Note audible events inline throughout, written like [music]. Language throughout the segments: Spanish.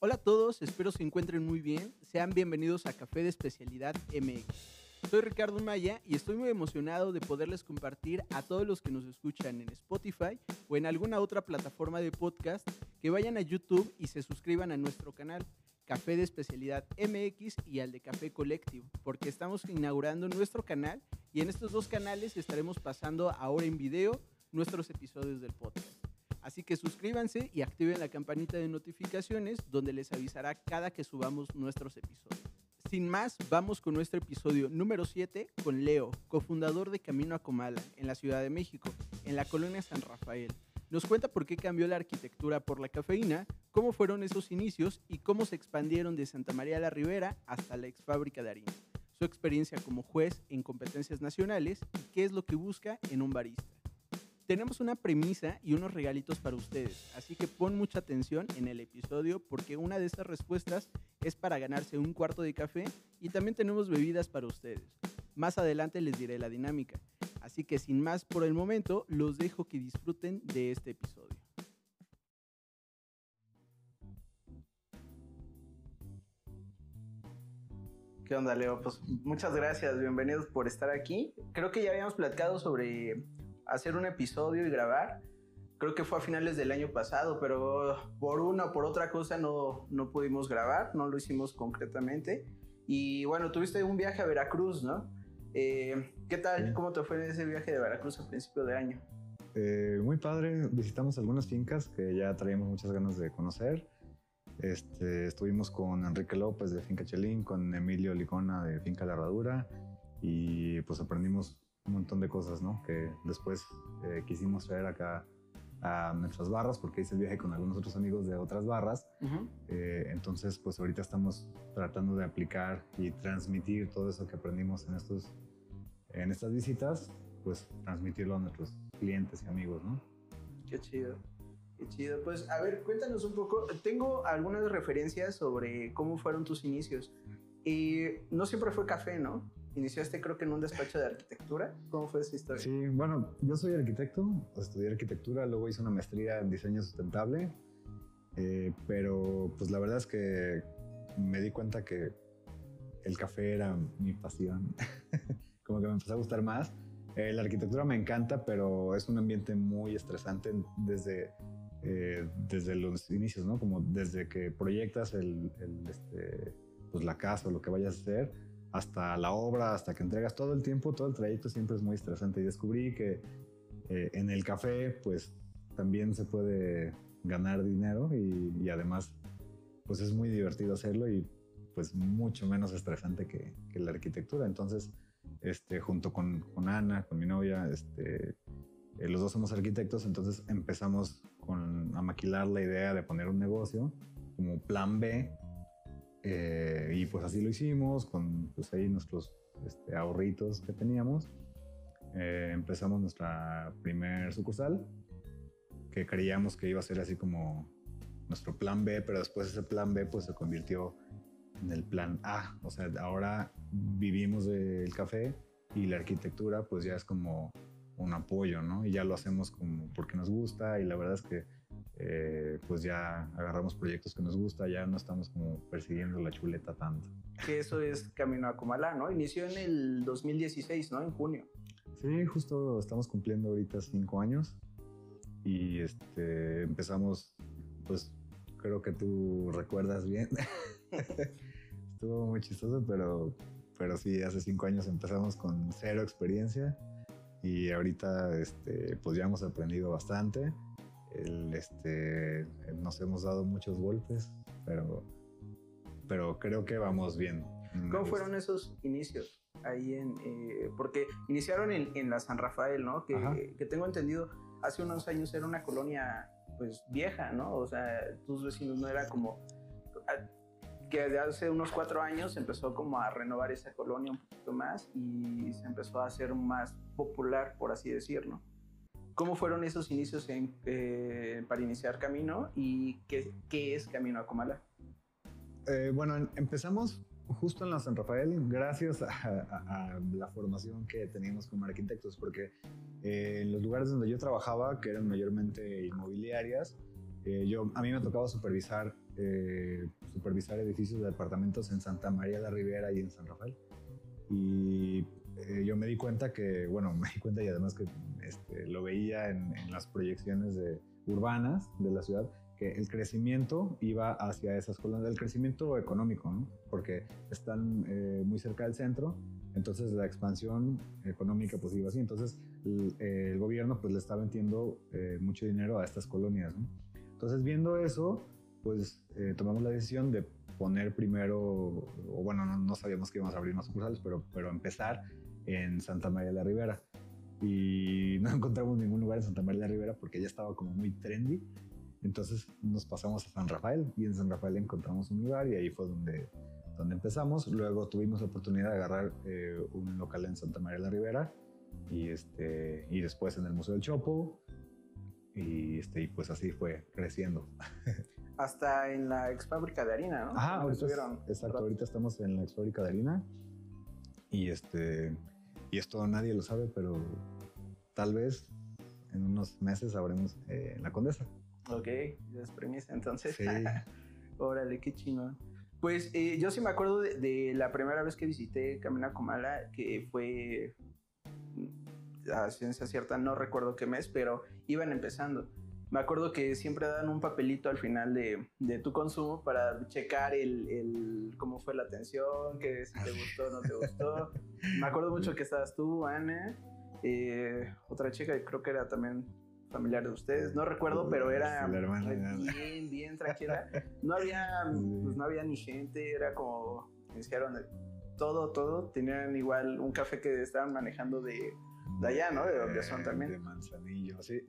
Hola a todos, espero se encuentren muy bien. Sean bienvenidos a Café de Especialidad MX. Soy Ricardo Maya y estoy muy emocionado de poderles compartir a todos los que nos escuchan en Spotify o en alguna otra plataforma de podcast que vayan a YouTube y se suscriban a nuestro canal Café de Especialidad MX y al de Café Colectivo, porque estamos inaugurando nuestro canal y en estos dos canales estaremos pasando ahora en video nuestros episodios del podcast. Así que suscríbanse y activen la campanita de notificaciones donde les avisará cada que subamos nuestros episodios. Sin más, vamos con nuestro episodio número 7 con Leo, cofundador de Camino a Comala, en la Ciudad de México, en la colonia San Rafael. Nos cuenta por qué cambió la arquitectura por la cafeína, cómo fueron esos inicios y cómo se expandieron de Santa María la Ribera hasta la ex fábrica de harina, su experiencia como juez en competencias nacionales y qué es lo que busca en un barista. Tenemos una premisa y unos regalitos para ustedes, así que pon mucha atención en el episodio porque una de estas respuestas es para ganarse un cuarto de café y también tenemos bebidas para ustedes. Más adelante les diré la dinámica, así que sin más por el momento, los dejo que disfruten de este episodio. ¿Qué onda, Leo? Pues muchas gracias, bienvenidos por estar aquí. Creo que ya habíamos platicado sobre hacer un episodio y grabar. Creo que fue a finales del año pasado, pero por una o por otra cosa no, no pudimos grabar, no lo hicimos concretamente. Y bueno, tuviste un viaje a Veracruz, ¿no? Eh, ¿Qué tal? ¿Cómo te fue ese viaje de Veracruz a principio de año? Eh, muy padre, visitamos algunas fincas que ya traíamos muchas ganas de conocer. Este, estuvimos con Enrique López de Finca Chelín, con Emilio Licona de Finca La Herradura y pues aprendimos un montón de cosas, ¿no? Que después eh, quisimos traer acá a nuestras barras porque hice el viaje con algunos otros amigos de otras barras. Eh, entonces, pues ahorita estamos tratando de aplicar y transmitir todo eso que aprendimos en, estos, en estas visitas, pues transmitirlo a nuestros clientes y amigos, ¿no? Qué chido. Qué chido. Pues a ver, cuéntanos un poco. Tengo algunas referencias sobre cómo fueron tus inicios. Y no siempre fue café, ¿no? Iniciaste creo que en un despacho de arquitectura. ¿Cómo fue esa historia? Sí, bueno, yo soy arquitecto, estudié arquitectura, luego hice una maestría en diseño sustentable, eh, pero pues la verdad es que me di cuenta que el café era mi pasión, [laughs] como que me empezó a gustar más. Eh, la arquitectura me encanta, pero es un ambiente muy estresante desde, eh, desde los inicios, ¿no? Como desde que proyectas el, el este, pues la casa o lo que vayas a hacer hasta la obra, hasta que entregas todo el tiempo, todo el trayecto siempre es muy estresante. Y descubrí que eh, en el café, pues también se puede ganar dinero y, además, pues es muy divertido hacerlo y pues mucho menos estresante que, la arquitectura. Entonces, este, junto con, con Ana, con mi novia, este, eh, los dos somos arquitectos, entonces empezamos con, a maquilar la idea de poner un negocio como plan B eh, y pues así lo hicimos, con pues ahí nuestros este, ahorritos que teníamos. Eh, empezamos nuestra primer sucursal, que creíamos que iba a ser así como nuestro plan B, pero después ese plan B pues se convirtió en el plan A. O sea, ahora vivimos del café y la arquitectura pues ya es como un apoyo, ¿no? Y ya lo hacemos como porque nos gusta y la verdad es que eh, pues ya agarramos proyectos que nos gusta, ya no estamos como persiguiendo la chuleta tanto. Que eso es Camino a Comalá, ¿no? Inició en el 2016, ¿no? En junio. Sí, justo estamos cumpliendo ahorita cinco años y este, empezamos, pues creo que tú recuerdas bien. [laughs] Estuvo muy chistoso, pero, pero sí, hace cinco años empezamos con cero experiencia y ahorita este, pues ya hemos aprendido bastante el, este, nos hemos dado muchos golpes, pero, pero creo que vamos bien. ¿Cómo fueron esos inicios? Ahí en, eh, porque iniciaron en, en, la San Rafael, ¿no? Que, que, tengo entendido, hace unos años era una colonia, pues, vieja, ¿no? O sea, tus vecinos no era como, que de hace unos cuatro años empezó como a renovar esa colonia un poquito más y se empezó a hacer más popular, por así decirlo. ¿Cómo fueron esos inicios eh, para iniciar Camino y qué, qué es Camino a Comala? Eh, bueno, empezamos justo en la San Rafael gracias a, la formación que teníamos como arquitectos, porque eh, en los lugares donde yo trabajaba, que eran mayormente inmobiliarias, yo, a mí me tocaba supervisar eh, supervisar edificios de departamentos en Santa María la Ribera y en San Rafael. Y eh, yo me di cuenta que, bueno, [laughs] me di cuenta y además que este, lo veía en, las proyecciones de, urbanas de la ciudad, que el crecimiento iba hacia esas colonias, el crecimiento económico, ¿no? porque están eh, muy cerca del centro, entonces la expansión económica pues iba así, entonces el, gobierno pues le estaba metiendo mucho dinero a estas colonias. ¿no? Entonces viendo eso, pues eh, tomamos la decisión de poner primero, o bueno, no, sabíamos que íbamos a abrir más sucursales, pero, pero empezar en Santa María de la Ribera. Y no [laughs] encontramos ningún lugar en Santa María de la Ribera porque ya estaba como muy trendy. Entonces nos pasamos a San Rafael y en San Rafael encontramos un lugar y ahí fue donde, donde empezamos. Luego tuvimos la oportunidad de agarrar eh, un local en Santa María de la Ribera y, este, y después en el Museo del Chopo. Y, este, y pues así fue creciendo. [laughs] hasta en la ex fábrica de harina, ¿no? Ajá, ahorita, exacto, ahorita estamos en la ex fábrica de harina y este y esto nadie lo sabe, pero tal vez en unos meses sabremos eh, la condesa. Ok, ya es premisa entonces. Sí. [laughs] Órale, qué chingón. Pues eh, yo sí me acuerdo de, la primera vez que visité Camina Comala, que fue a ciencia cierta, no recuerdo qué mes, pero iban empezando me acuerdo que siempre dan un papelito al final de, de tu consumo para checar el, el, cómo fue la atención, que si te gustó o no te gustó. [laughs] me acuerdo mucho que estabas tú, Ana, eh, otra chica, creo que era también familiar de ustedes, no recuerdo, pero era bien, bien tranquila. No había, pues no había ni gente, era como, iniciaron todo, todo, tenían igual un café que estaban manejando de, de allá, ¿no? De donde son también. De Manzanillo, sí.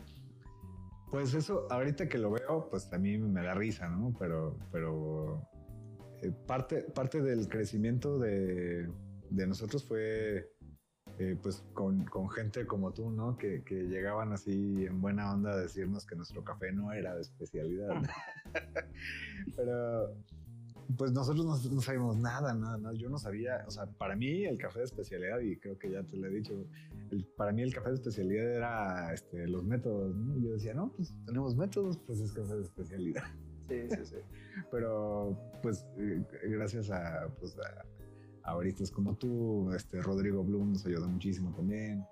Pues eso, ahorita que lo veo, pues a mí me da risa, ¿no? Pero, pero eh, parte, parte del crecimiento de, de nosotros fue eh, pues con, con, gente como tú, ¿no? Que, que, llegaban así en buena onda a decirnos que nuestro café no era de especialidad. [laughs] pero pues nosotros no, sabíamos nada, nada, nada. Yo no sabía, o sea, para mí el café de especialidad, y creo que ya te lo he dicho, para mí el café de especialidad era este, los métodos, ¿no? yo decía, no, pues tenemos métodos, pues es café de especialidad. Sí, sí, sí. [laughs] Pero, pues, eh, gracias a, pues, a, como tú, este, Rodrigo Blum nos ayudó muchísimo también.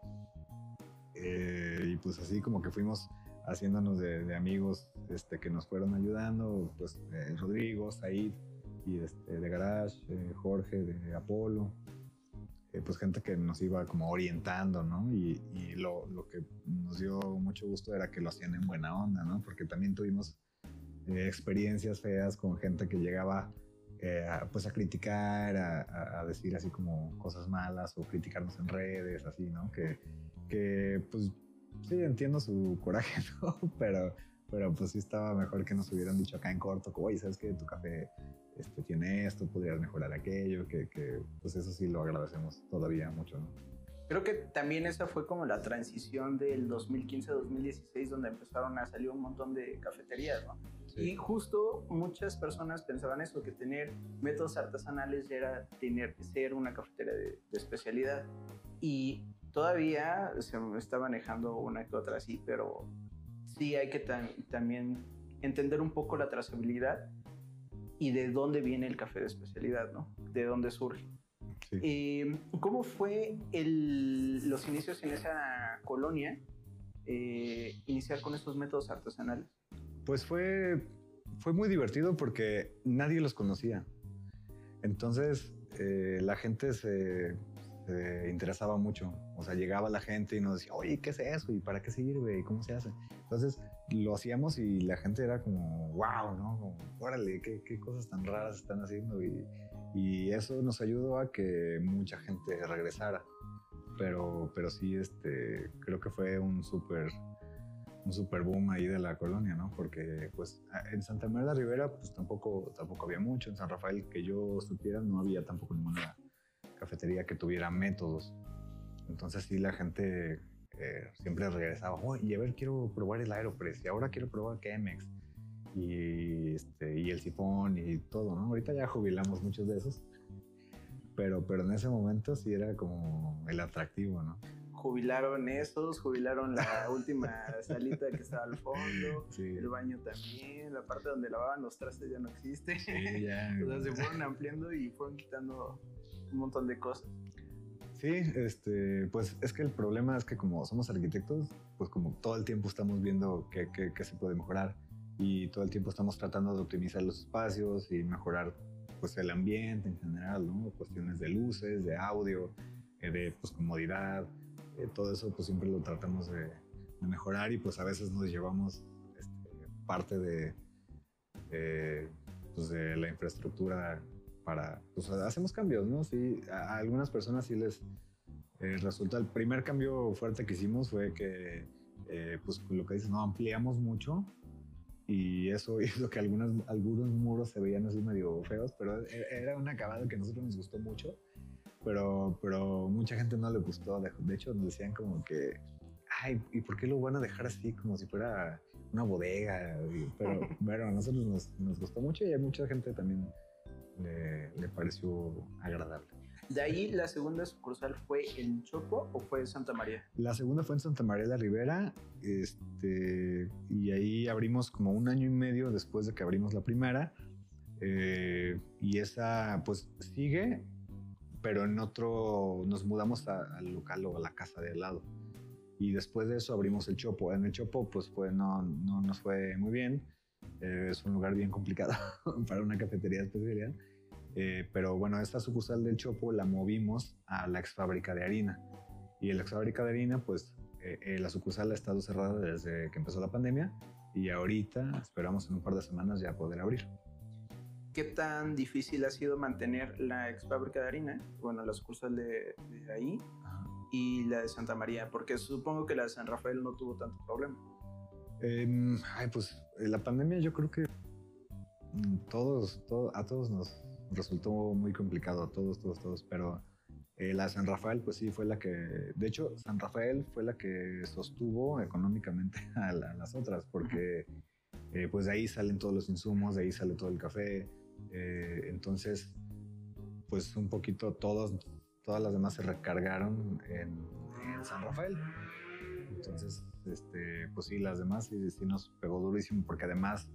Eh, y pues así como que fuimos haciéndonos de, amigos este, que nos fueron ayudando, pues eh, Rodrigo, Said, y este, de Garage, eh, Jorge de Apolo, eh, pues gente que nos iba como orientando, ¿no? Y, lo, que nos dio mucho gusto era que lo hacían en buena onda, ¿no? Porque también tuvimos experiencias feas con gente que llegaba pues a criticar, a, decir así como cosas malas o criticarnos en redes, así, ¿no? Que, que pues sí, entiendo su [laughs] coraje, ¿no? Pero, pero pues sí estaba mejor que nos hubieran dicho acá en corto, como, oye, ¿sabes qué? Tu café este, tiene esto, podrías mejorar aquello, que, que, pues eso sí lo agradecemos todavía mucho, ¿no? Creo que también esa fue como la transición del 2015-2016 donde empezaron a salir un montón de cafeterías, ¿no? Y justo muchas personas pensaban eso, que tener métodos artesanales era tener que ser una cafetería de, especialidad. Y todavía se está manejando una que otra así, pero sí hay que también entender un poco la trazabilidad y de dónde viene el café de especialidad, ¿no? De dónde surge. Eh, ¿Cómo fue el, los inicios en esa colonia, eh, iniciar con estos métodos artesanales? Pues fue, fue muy divertido porque nadie los conocía. Entonces eh, la gente se, se, interesaba mucho. O sea, llegaba la gente y nos decía, oye, ¿qué es eso? ¿Y para qué sirve? ¿Y cómo se hace? Entonces lo hacíamos y la gente era como, wow, ¿no? Como, órale, qué, qué cosas tan raras están haciendo. Y, y, eso nos ayudó a que mucha gente regresara. Pero, pero sí, este, creo que fue un súper un super boom ahí de la colonia, ¿no? Porque pues en Santa María de la Ribera pues tampoco, tampoco había mucho, en San Rafael que yo supiera no había tampoco ninguna cafetería que tuviera métodos. Entonces sí la gente eh, siempre regresaba, y a ver, quiero probar el Aeropress, y ahora quiero probar Chemex, y, este, y el sifón, y todo, ¿no? Ahorita ya jubilamos muchos de esos, pero, pero en ese momento sí era como el atractivo, ¿no? jubilaron esos, jubilaron la [laughs] última salita que estaba al fondo, el baño también, la parte donde lavaban los trastes ya no existe. Sí, ya. [laughs] o sea, se fueron ampliando y fueron quitando un montón de cosas. Sí, este, pues es que el problema es que como somos arquitectos, pues como todo el tiempo estamos viendo qué, qué, se puede mejorar y todo el tiempo estamos tratando de optimizar los espacios y mejorar pues el ambiente en general, ¿no? Cuestiones de luces, de audio, eh, de pues comodidad, eh, todo eso pues siempre lo tratamos de, mejorar y pues a veces nos llevamos este, parte de, pues de la infraestructura para, pues hacemos cambios, ¿no? Sí, a, algunas personas sí les eh, resulta, el primer cambio fuerte que hicimos fue que, eh, pues lo que dices, no, ampliamos mucho y eso [laughs] hizo que algunas, algunos muros se veían así medio feos, pero e, era un acabado que a nosotros nos gustó mucho, pero, pero mucha gente no le gustó, de, hecho nos decían como que, ay, ¿y por qué lo van a dejar así como si fuera una bodega? Pero, [laughs] bueno, a nosotros nos, nos gustó mucho y hay mucha gente también le, pareció agradable. ¿De ahí la segunda sucursal fue en Chopo o fue en Santa María? La segunda fue en Santa María de la Ribera, este, y ahí abrimos como un año y medio después de que abrimos la primera, eh, y esa pues sigue, pero en otro nos mudamos al local o a la casa de al lado. Y después de eso abrimos el Chopo. En el Chopo pues fue, no, no nos fue muy bien eh, es un lugar bien complicado [laughs] para una cafetería especial. Eh, pero bueno, esta sucursal del Chopo la movimos a la ex fábrica de harina. Y la ex fábrica de harina, pues eh, la sucursal ha estado cerrada desde que empezó la pandemia y ahorita esperamos en un par de semanas ya poder abrir. ¿Qué tan difícil ha sido mantener la ex fábrica de harina? Bueno, la sucursal de, ahí y la de Santa María, porque supongo que la de San Rafael no tuvo tanto problema. Em, ay, pues eh, la pandemia yo creo que mm, todos, a todos nos resultó muy complicado, a todos, todos, todos, pero eh, la San Rafael pues sí fue la que, de hecho San Rafael fue la que sostuvo económicamente [laughs] a, las otras, porque eh, pues de ahí salen todos los insumos, de ahí sale todo el café, entonces pues un poquito todos, todas las demás se recargaron en, en San Rafael. Entonces este, pues sí, las demás sí, sí, nos pegó durísimo porque además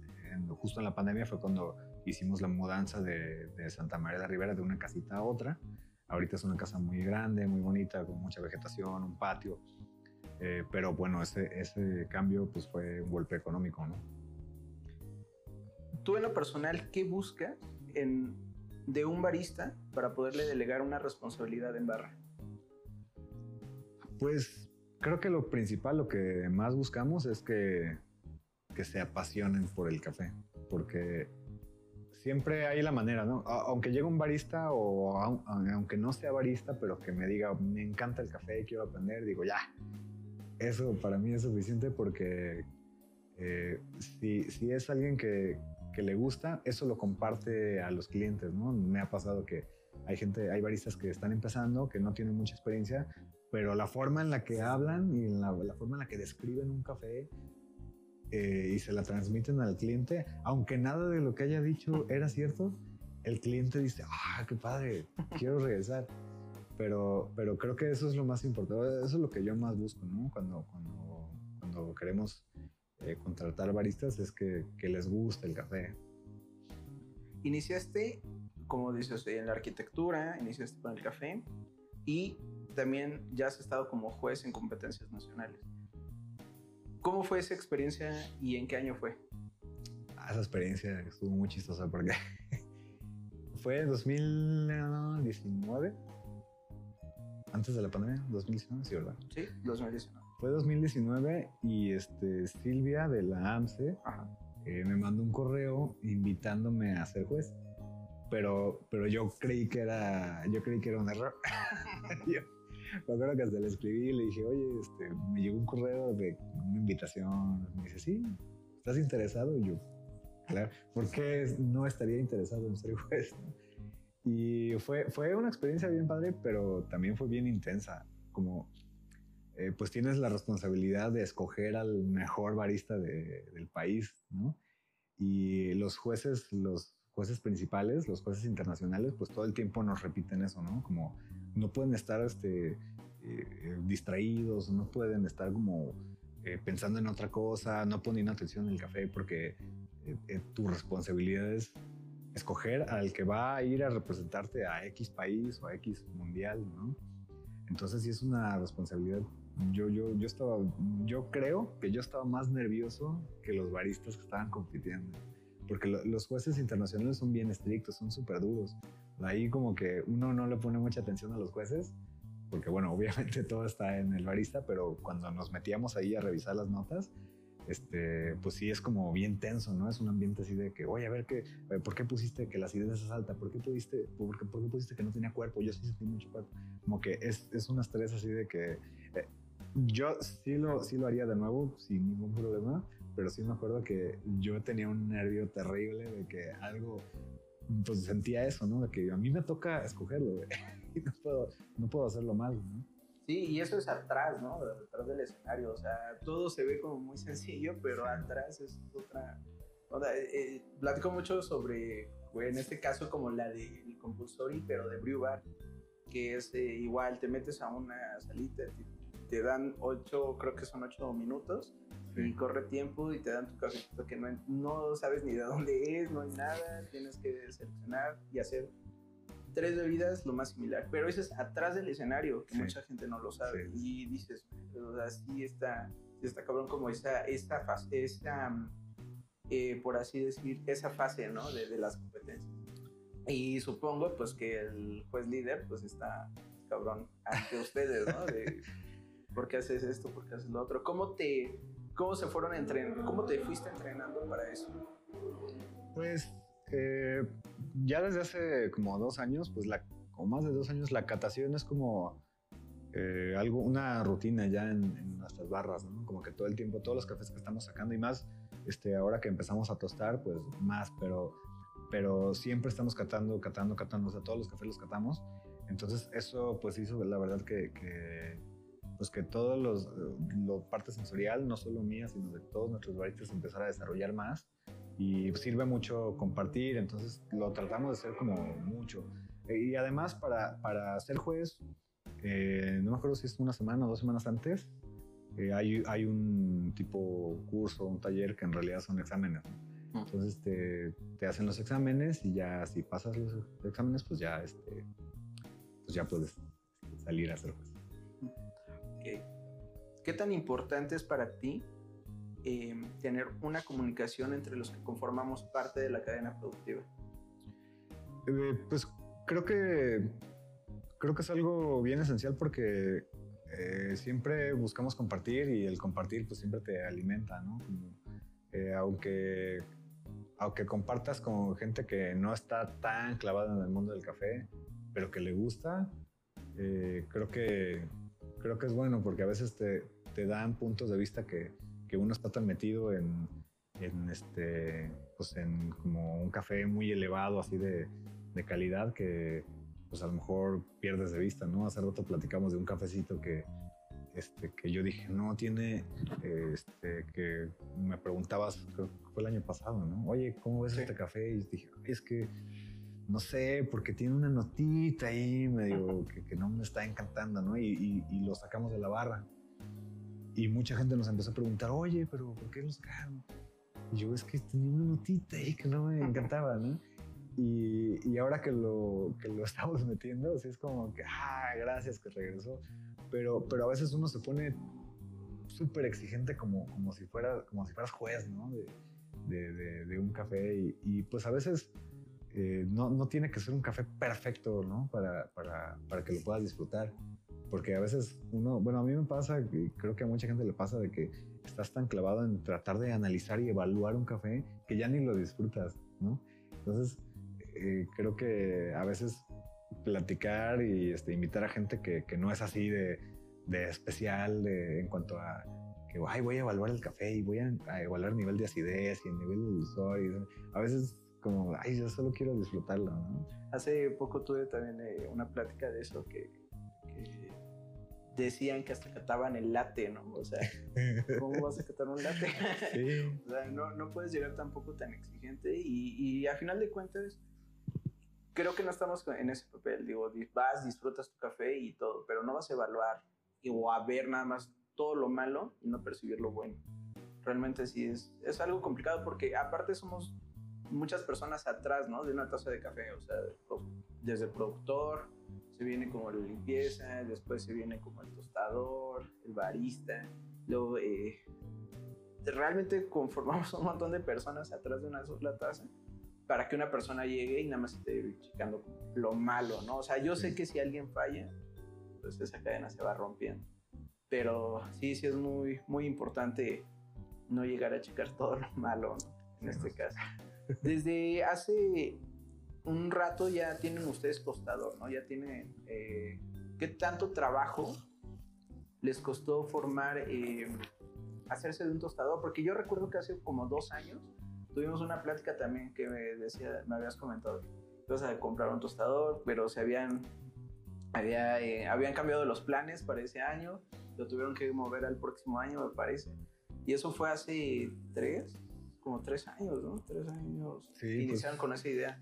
justo en la pandemia fue cuando hicimos la mudanza de, Santa María de Rivera de una casita a otra. Ahorita es una casa muy grande, muy bonita, con mucha vegetación, un patio. Eh, pero bueno, ese, ese cambio pues fue un golpe económico, ¿no? Tú en lo personal, ¿qué buscas en, de un barista para poderle delegar una responsabilidad en barra? Pues creo que lo principal, lo que más buscamos es que, que se apasionen por el café, porque siempre hay la manera, ¿no? Aunque llegue un barista o aunque no sea barista, pero que me diga, me encanta el café, quiero aprender, digo, ya, eso para mí es suficiente porque eh, si, si, es alguien que, que, le gusta, eso lo comparte a los clientes, ¿no? Me ha pasado que hay gente, hay baristas que están empezando, que no tienen mucha experiencia, pero la forma en la que hablan y la, forma en la que describen un café eh, y se la transmiten al cliente, aunque nada de lo que haya dicho era cierto, el cliente dice, ah, qué padre, quiero regresar. Pero, pero creo que eso es lo más importante, eso es lo que yo más busco, ¿no? Cuando, cuando, cuando queremos eh, contratar baristas es que, que les guste el café. Iniciaste, como dices, en la arquitectura, iniciaste con el café y también ya has estado como juez en competencias nacionales. ¿Cómo fue esa experiencia y en qué año fue? Ah, esa experiencia estuvo muy chistosa porque [laughs] fue en 2019, antes de la pandemia, 2019, sí, ¿verdad? Sí, 2019. Fue 2019 y este, Silvia de la AMSE eh, me mandó un correo invitándome a ser juez. Pero, pero yo creí que era, yo creí que era un error. [laughs] [laughs] me acuerdo que hasta le escribí y le dije, oye, este, me llegó un correo de una invitación. Me dice, sí, ¿estás interesado? Y yo, claro, ¿por qué no estaría interesado en ser juez? [laughs] Y fue, fue una experiencia bien padre, pero también fue bien intensa. Como, eh, pues tienes la responsabilidad de escoger al mejor barista del país, ¿no? Y los jueces, los jueces principales, los jueces internacionales, pues todo el tiempo nos repiten eso, ¿no? Como no pueden estar este, eh, distraídos, no pueden estar como eh, pensando en otra cosa, no poniendo atención en el café porque tu responsabilidad es escoger al que va a ir a representarte a X país o a X mundial, ¿no? Entonces sí es una responsabilidad. Yo, yo, yo estaba, yo creo que yo estaba más nervioso que los baristas que estaban compitiendo, porque los jueces internacionales son bien estrictos, son súper duros. Ahí como que uno no le pone mucha atención a los jueces, porque bueno, [laughs] obviamente todo está en el barista, pero cuando nos metíamos ahí a revisar las notas, este, pues sí es como bien tenso, ¿no? Es un ambiente así de que, oye, a ver, qué, eh, ¿por qué pusiste que la acidez es alta? ¿Por qué, pusiste, por, qué, pusiste que no tenía cuerpo? Yo sí sentí mucho cuerpo. Como que es, es un estrés así de que eh, yo sí lo, sí lo haría de nuevo sin ningún problema, pero sí me acuerdo que yo tenía un nervio terrible de que algo, pues sentía eso, ¿no? De que a mí me toca escogerlo, [laughs] y no puedo, no puedo hacerlo mal, ¿no? Sí, y eso es atrás, ¿no? Atrás del escenario. O sea, todo se ve como muy sencillo, pero atrás es otra. O sea, eh, eh, platico mucho sobre, en este caso, como la del compulsory, pero de Brew Bar, que es eh, igual, te metes a una salita, te, dan ocho, creo que son ocho minutos, y corre tiempo y te dan tu cafecito que no, no sabes ni de dónde es, no hay nada, tienes que seleccionar y hacer tres bebidas lo más similar, pero eso es atrás del escenario, que mucha gente no lo sabe. Y dices, o sea, sí está, está cabrón como esa, esta fase, esta, eh, por así decir, esa fase, ¿no? De, de, las competencias. Y supongo, pues, que el juez líder, pues, está cabrón ante ustedes, ¿no? De, [laughs] ¿por qué haces esto? ¿Por qué haces lo otro? ¿Cómo te, cómo se fueron entrenando? ¿Cómo te fuiste entrenando para eso? Pues eh, ya desde hace como dos años, pues la, o más de dos años, la catación es como eh, algo, una rutina ya en, nuestras barras, ¿no? Como que todo el tiempo, todos los cafés que estamos sacando y más, este, ahora que empezamos a tostar, pues más, pero, pero siempre estamos catando, catando, catando, o sea, todos los cafés los catamos. Entonces eso pues hizo la verdad que, que pues que todos los, lo parte sensorial, no solo mía, sino de todos nuestros baristas empezar a desarrollar más y sirve mucho compartir, entonces lo tratamos de hacer como mucho. Y además para, para ser juez, eh, no me acuerdo si es una semana o dos semanas antes, eh, hay, hay, un tipo curso, un taller que en realidad son exámenes. Entonces te, te, hacen los exámenes y ya si pasas los exámenes, pues ya, este, pues ya puedes salir a ser juez. ¿Qué tan importante es para ti Em, tener una comunicación entre los que conformamos parte de la cadena productiva? Eh, pues creo que creo que es algo bien esencial porque eh, siempre buscamos compartir y el compartir pues siempre te alimenta, ¿no? Eh, aunque aunque compartas con gente que no está tan clavada en el mundo del café, pero que le gusta, creo que creo que es bueno porque a veces te, te dan puntos de vista que, que uno está tan metido en, en este, pues en como un café muy elevado, así de, de, calidad, que pues a lo mejor pierdes de vista, ¿no? Hace rato platicamos de un cafecito que, este, que yo dije, no, tiene, este, que me preguntabas, creo que fue el año pasado, ¿no? Oye, ¿cómo ves este café? Y dije, es que, no sé, porque tiene una notita ahí medio que, que no me está encantando, ¿no? Y, y, y, lo sacamos de la barra. Y mucha gente nos empezó a preguntar, oye, pero ¿por qué los sacaron? Y yo, es que tenía una notita ahí que no me encantaba, ¿no? Y, y, ahora que lo, que lo estamos [laughs] metiendo, así es como que, ah, gracias que regresó. Pero, pero a veces uno se pone súper exigente como, como, si fuera, como si fueras juez, ¿no? De, de, de, un café. Y, pues a veces eh, no, no, tiene que ser un café perfecto, ¿no? Para, para, para que lo puedas disfrutar porque a veces uno, bueno, a mí me pasa, y creo que a mucha gente le pasa de que estás tan clavado en tratar de analizar y evaluar un café que ya ni lo disfrutas, ¿no? Entonces, eh, creo que a veces platicar y este, invitar a gente que, que no es así de, de especial en cuanto a que Ay, voy a evaluar el café y voy a, evaluar el nivel de acidez y el nivel de dulzor. Y, a veces como, ay, yo solo quiero disfrutarlo, ¿no? Hace poco tuve también eh, una plática de eso, que decían que hasta cataban el latte, ¿no? O sea, [laughs] ¿cómo vas a catar un latte? Sí. [laughs] o sea, no, no, puedes llegar tampoco tan exigente y, y, a final de cuentas, creo que no estamos en ese papel. Digo, vas, disfrutas tu café y todo, pero no vas a evaluar o a ver nada más todo lo malo y no percibir lo bueno. Realmente sí es, es algo complicado porque aparte somos muchas personas atrás, ¿no? De una taza de café, o sea, desde el productor, se viene como la limpieza, después se viene como el tostador, el barista, luego eh, realmente conformamos un montón de personas atrás de una sola taza para que una persona llegue y nada más esté checando lo malo, ¿no? O sea, yo sé que si alguien falla, pues esa cadena se va rompiendo. Pero sí, sí es muy, muy importante no llegar a checar todo lo malo, ¿no? En este caso. Desde hace un rato ya tienen ustedes tostador, ¿no? Ya tienen... Eh, ¿Qué tanto trabajo les costó formar, eh, hacerse de un tostador? Porque yo recuerdo que hace como dos años tuvimos una plática también que me decía, me habías comentado, ibas a comprar un tostador, pero se habían, había, eh, habían cambiado los planes para ese año, lo tuvieron que mover al próximo año, me parece. Y eso fue hace tres, como tres años, ¿no? Tres años sí, pues iniciaron con esa idea.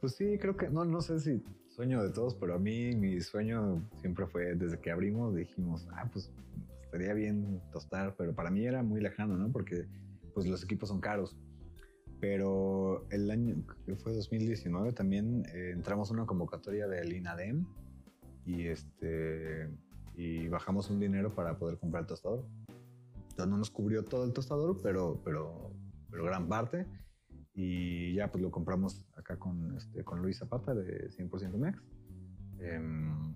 Pues sí, creo que, no, no sé si sueño de todos, pero a mí mi sueño siempre fue, desde que abrimos, dijimos, ah, pues estaría bien tostar, pero para mí era muy lejano, ¿no? Porque pues los equipos son caros. Pero el año que fue 2019 también eh, entramos a una convocatoria del INADEM y este y bajamos un dinero para poder comprar el tostador. Entonces no nos cubrió todo el tostador, pero, pero, pero gran parte. Y ya pues lo compramos acá con, este, con Luis Zapata de 100% Mex. Em,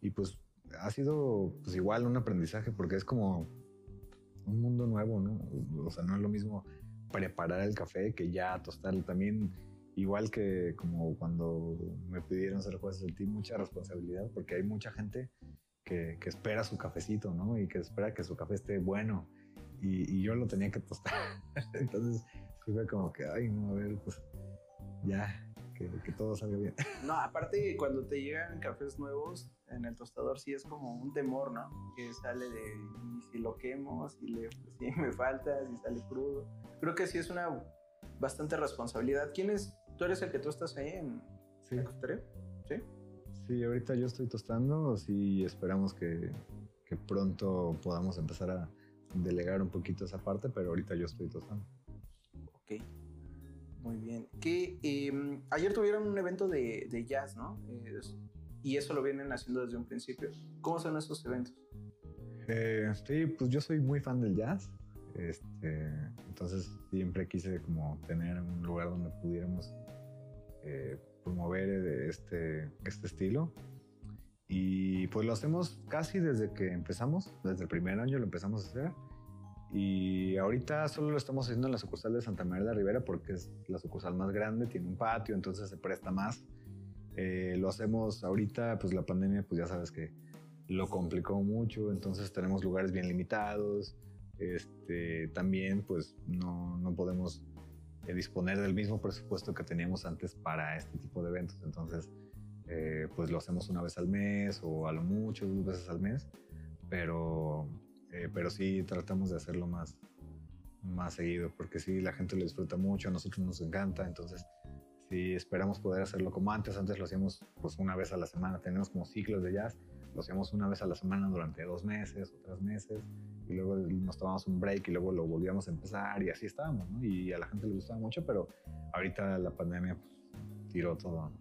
y pues ha sido pues igual un aprendizaje porque es como un mundo nuevo, ¿no? O sea, no es lo mismo preparar el café que ya tostarlo. También, igual que como cuando me pidieron ser del team, mucha responsabilidad porque hay mucha gente que, que, espera su cafecito, ¿no? Y que espera que su café esté bueno. Y, y yo lo tenía que tostar. [laughs] Entonces, fue como que, ay, no, a ver, pues ya, que, que, todo salga bien. [laughs] No, aparte, cuando te llegan cafés nuevos en el tostador, sí es como un temor, ¿no? Que sale de, si lo quemo, si, le, [laughs] si me falta, si sale crudo creo que sí es una bastante responsabilidad. ¿Quién es? ¿Tú eres el que tú estás ahí en sí. la cafetería? Sí. Sí, ahorita yo estoy tostando, sí esperamos que, que, pronto podamos empezar a delegar un poquito esa parte, pero ahorita yo estoy tostando. Ok, muy bien. Que eh, ayer tuvieron un evento de, de jazz, ¿no? Eh, y eso lo vienen haciendo desde un principio. ¿Cómo son esos eventos? Eh, sí, pues yo soy muy fan del jazz. Este, entonces siempre quise como tener un lugar donde pudiéramos eh, promover eh, este, este estilo. Y pues lo hacemos casi desde que empezamos, desde el primer año lo empezamos a hacer. Y ahorita solo lo estamos haciendo en la sucursal de Santa María de Rivera porque es la sucursal más grande, tiene un patio, entonces se presta más. Eh, lo hacemos ahorita, pues la pandemia, pues ya sabes que lo complicó mucho, entonces tenemos lugares bien limitados. Este, también pues no, no podemos eh, disponer del mismo presupuesto que teníamos antes para este tipo de eventos. Entonces, eh, pues lo hacemos una vez al mes o a lo mucho dos veces al mes, pero, eh, pero sí tratamos de hacerlo más, más seguido, porque sí, la gente lo disfruta mucho, a nosotros nos encanta, entonces sí esperamos poder hacerlo como antes, antes lo hacíamos pues una vez a la semana, tenemos como ciclos de jazz, lo hacíamos una vez a la semana durante dos meses o tres meses, y luego nos tomamos un break y luego lo volvíamos a empezar y así estábamos, ¿no? Y a la gente le gustaba mucho, pero ahorita la pandemia pues, tiró todo.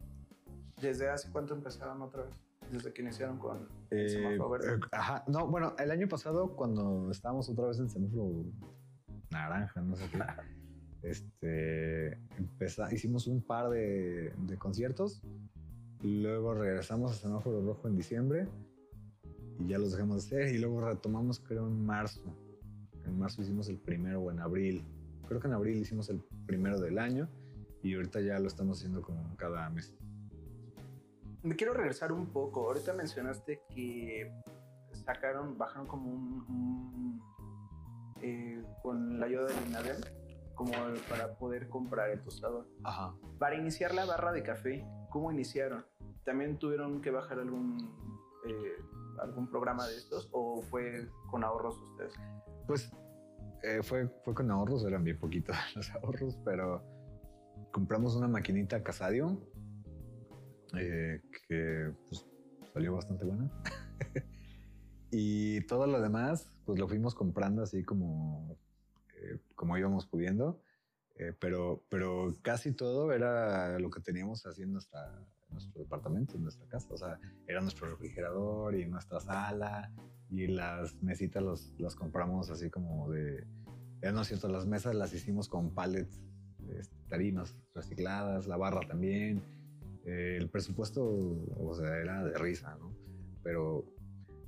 ¿Desde hace cuánto empezaron otra vez? Desde que iniciaron con el eh, semáforo verde. Eh, ajá, no, bueno, el año pasado cuando estábamos otra vez en semáforo naranja, no sé qué, [laughs] este, empezá, hicimos un par de, de conciertos, luego regresamos a semáforo rojo en diciembre y ya los dejamos de hacer y luego retomamos creo en marzo. En marzo hicimos el primero o en abril. Creo que en abril hicimos el primero del año y ahorita ya lo estamos haciendo como cada mes. Me quiero regresar un poco. Ahorita mencionaste que sacaron, bajaron como un, eh, con la ayuda del INADEM, como para poder comprar el tostador. Ajá. Para iniciar la barra de café, ¿cómo iniciaron? ¿También tuvieron que bajar algún eh, algún programa de estos o fue con ahorros ustedes? Pues eh, fue, fue con ahorros, eran bien poquitos [laughs] los ahorros, pero compramos una maquinita Casadio eh, que pues, salió bastante buena. [laughs] Y todo lo demás, pues lo fuimos comprando así como, eh, como íbamos pudiendo. Eh, pero, pero casi todo era lo que teníamos así en nuestra, nuestro departamento, en nuestra casa. O sea, era nuestro refrigerador y nuestra sala y las mesitas los, las compramos así como de... Ya no es cierto, las mesas las hicimos con pallets, este, tarimas recicladas, la barra también. Eh, el presupuesto, o sea, era de risa, ¿no? Pero,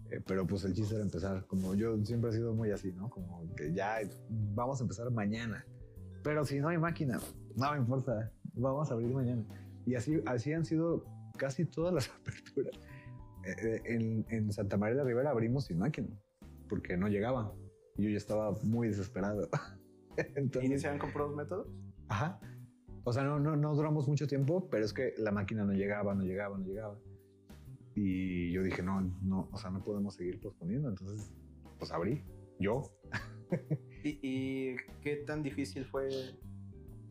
eh, pero pues el chiste era empezar, como yo siempre he sido muy así, ¿no? Como que ya vamos a empezar mañana. Pero si no hay máquina, no me importa, vamos a abrir mañana. Y así, así han sido casi todas las [laughs] aperturas. Eh, eh, en, en, Santa María de la Ribera abrimos sin máquina, porque no llegaba. Y yo ya estaba muy desesperado. [laughs] Entonces, ¿Iniciaron con puros métodos? Ajá. O sea, no, no, no duramos mucho tiempo, pero es que la máquina no llegaba, no llegaba, no llegaba. Y yo dije, no, no, o sea, no podemos seguir posponiendo. Entonces, pues abrí, yo. [laughs] ¿Y, ¿Y, qué tan difícil fue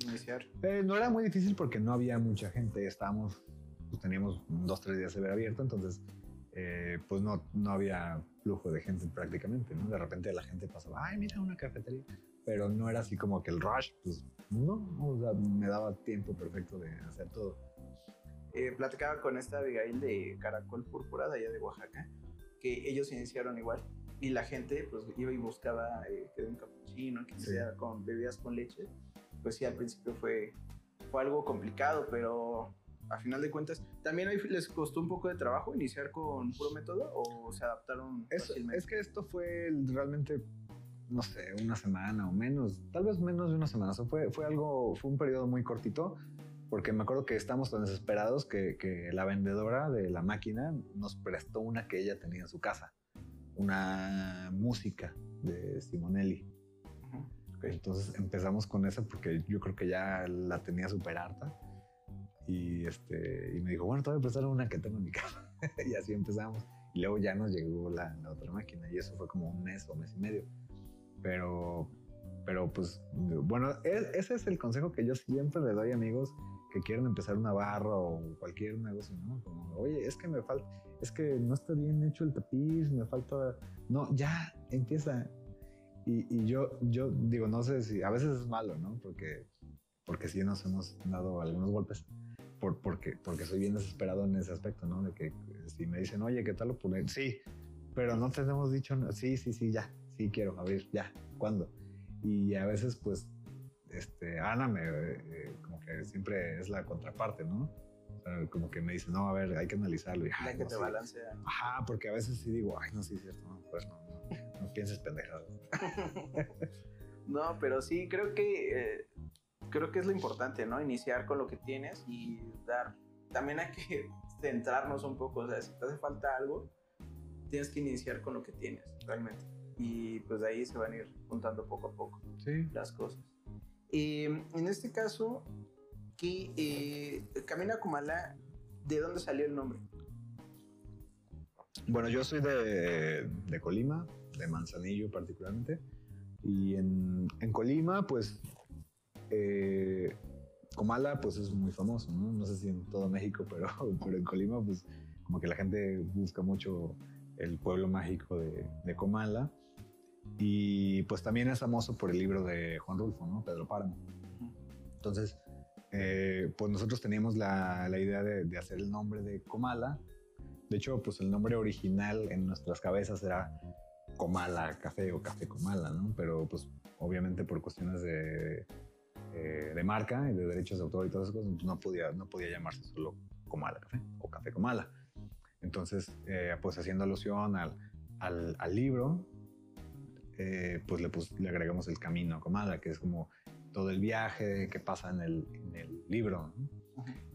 iniciar? Eh, no era muy difícil porque no había mucha gente. Estábamos, pues teníamos dos, tres días de ver abierto, entonces eh, pues no, no había flujo de gente prácticamente, ¿no? De repente la gente pasaba, ay, mira una cafetería, pero no era así como que el rush, pues no, o sea, me daba tiempo perfecto de hacer todo. Eh, platicaba con esta Abigail de Caracol Púrpura de allá de Oaxaca, que ellos iniciaron igual y la gente pues iba y buscaba eh, que un cappuccino, que sea con bebidas con leche pues sí, al principio fue, fue algo complicado, pero a final de cuentas, ¿también les costó un poco de trabajo iniciar con puro método o se adaptaron es, Es que esto fue realmente, no sé, una semana o menos, tal vez menos de una semana. fue, fue algo, fue un periodo muy cortito, porque me acuerdo que estábamos tan desesperados que, que la vendedora de la máquina nos prestó una que ella tenía en su casa, una música de Simonelli. Entonces empezamos con esa porque yo creo que ya la tenía súper harta. Y, este, y me dijo, bueno, te voy a prestar una que tengo en mi casa. [laughs] y así empezamos. Y luego ya nos llegó la, otra máquina y eso fue como un mes o mes y medio. Pero, pero pues, bueno, e, ese es el consejo que yo siempre le doy a amigos que quieren empezar una barra o cualquier negocio, ¿no? Como, oye, es que me falta, es que no está bien hecho el tapiz, me falta, no, ya, empieza, y, yo, yo digo, no sé si a veces es malo, ¿no? Porque, porque sí nos hemos dado algunos golpes. Por, porque, porque soy bien desesperado en ese aspecto, ¿no? De que si me dicen, oye, ¿qué tal lo poner? Sí, pero no te hemos dicho, sí, sí, sí, ya, sí quiero abrir, ya, ¿cuándo? Y a veces, pues, este, Ana me, eh, como que siempre es la contraparte, ¿no? O sea, como que me dice, no, a ver, hay que analizarlo. Y, que te balancea. Ajá, porque a veces sí digo, ay, no, sí, es cierto, no, pues no, no pienses pendejado. [laughs] no, pero sí, creo que eh, creo que es lo importante, ¿no? Iniciar con lo que tienes y dar. También hay que [laughs] centrarnos un poco, o sea, si te hace falta algo, tienes que iniciar con lo que tienes, realmente. Y pues de ahí se van a ir juntando poco a poco las cosas. Y en este caso, que eh, Camina Kumala, ¿de dónde salió el nombre? Bueno, yo soy de, de Colima, de Manzanillo particularmente. Y en, en Colima, pues, eh, Comala, pues es muy famoso, ¿no? No sé si en todo México, pero, [laughs] pero en Colima, pues, como que la gente busca mucho el pueblo mágico de, de Comala. Y pues también es famoso por el libro de Juan Rulfo, ¿no? Pedro Páramo. Entonces, eh, pues nosotros teníamos la, la idea de, de, hacer el nombre de Comala. De hecho, pues el nombre original en nuestras cabezas era Comala Café o Café Comala, ¿no? Pero pues obviamente por cuestiones de, eh, de marca y de derechos de autor y todas esas cosas, pues, no podía, no podía llamarse solo Comala Café o Café Comala. Entonces, eh, pues haciendo alusión al, al, al libro, eh, pues, le, pues le agregamos el camino a Comala, que es como todo el viaje que pasa en el, en el libro.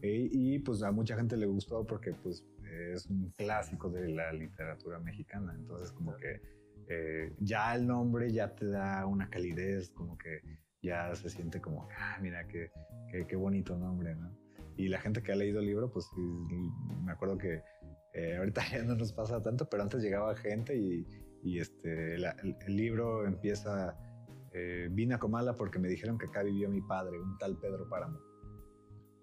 y, y, pues a mucha gente le gustó porque pues es un clásico de la literatura mexicana, entonces como que eh, ya el nombre ya te da una calidez, como que ya se siente como, ah, mira, qué, qué, bonito nombre, ¿no? Y la gente que ha leído el libro, pues me acuerdo que eh, ahorita [laughs] ya no nos pasa tanto, pero antes llegaba gente y, y este, el, libro empieza, eh, vine a Comala porque me dijeron que acá vivió mi padre, un tal Pedro Páramo.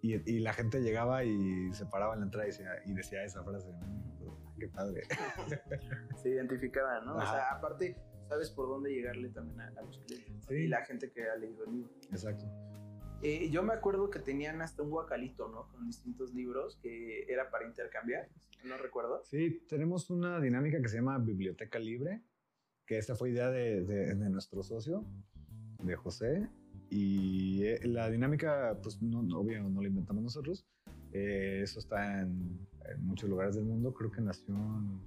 Y, y, la gente llegaba y se paraba en la entrada y decía, y decía esa frase, qué padre. [laughs] Se identificaban, ¿no? O sea, aparte, sabes por dónde llegarle también a, los clientes y la gente que ha leído el libro. Exacto. Eh, yo me acuerdo que tenían hasta un guacalito, ¿no? Con distintos libros que era para intercambiar, no recuerdo. Sí, tenemos una dinámica que se llama Biblioteca Libre, que esta fue idea de, de, nuestro socio, de José, y eh, la dinámica, pues no, obvio, no la inventamos nosotros, eh, eso está en, muchos lugares del mundo, creo que nació en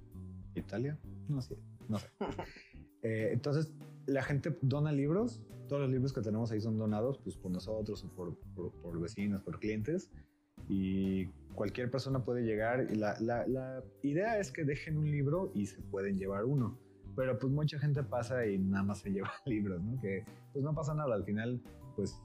Italia, no sé, no sé. [laughs] entonces, la gente dona libros todos los libros que tenemos ahí son donados pues, por nosotros o por, por, vecinos, por clientes. Y cualquier persona puede llegar. Y la, la, idea es que dejen un libro y se pueden llevar uno. Pero pues mucha gente pasa y nada más se [laughs] lleva libros, ¿no? Que pues no pasa nada. Al final, pues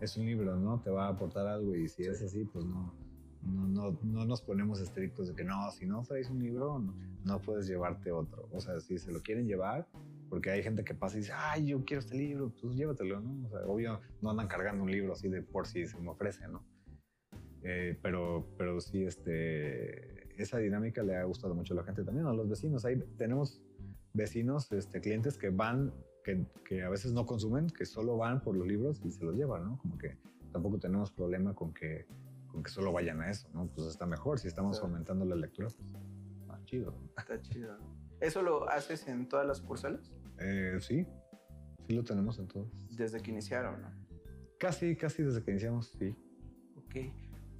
es un libro, ¿no? Te va a aportar algo y si es así, pues no, no, no, no, nos ponemos estrictos de que no, si no traes un libro, no, no, puedes llevarte otro. O sea, si se lo quieren llevar, porque hay gente que pasa y dice, ay, yo quiero este libro, pues llévatelo, ¿no? O sea, obvio, no andan cargando un libro así de por si se me ofrece, ¿no? Eh, pero, pero sí, este, esa dinámica le ha gustado mucho a la gente también, a los vecinos. Ahí tenemos vecinos, este, clientes que van, que, que, a veces no consumen, que solo van por los libros y se los llevan, ¿no? Como que tampoco tenemos problema con que, con que solo vayan a eso, ¿no? Pues está mejor, si estamos aumentando la lectura, pues más chido. Está chido. ¿Eso lo haces en todas las sucursales? Eh, sí, sí lo tenemos en todos. Desde que iniciaron, ¿no? Casi, casi desde que iniciamos, sí. Ok.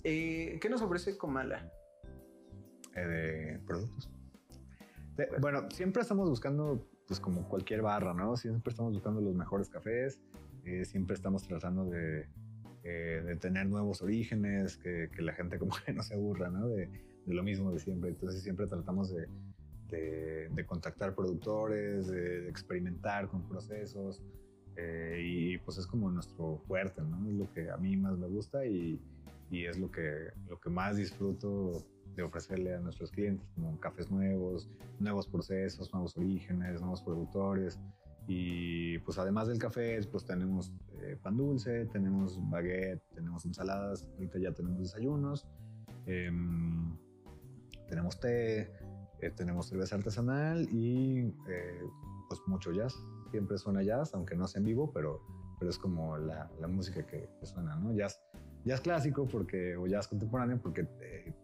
Eh, ¿Qué nos ofrece Comala? Eh, de productos. bueno, siempre estamos buscando, pues como cualquier barra, ¿no? Siempre estamos buscando los mejores cafés, siempre estamos tratando de, de tener nuevos orígenes, que, que, la gente como [laughs] que no se aburra, ¿no? De, de lo mismo de siempre. Entonces siempre tratamos de, de, contactar productores, de, experimentar con procesos. Eh, y pues es como nuestro fuerte, ¿no? Es lo que a mí más me gusta y, y, es lo que, lo que más disfruto de ofrecerle a nuestros clientes, como cafés nuevos, nuevos procesos, nuevos orígenes, nuevos productores. Y pues además del café, pues tenemos eh, pan dulce, tenemos baguette, tenemos ensaladas, ahorita ya tenemos desayunos, em, tenemos té, eh, tenemos cerveza artesanal y eh, pues mucho jazz. Siempre suena jazz, aunque no sea en vivo, pero, pero es como la, la música que, suena, ¿no? Jazz, jazz clásico porque, o jazz contemporáneo porque eh,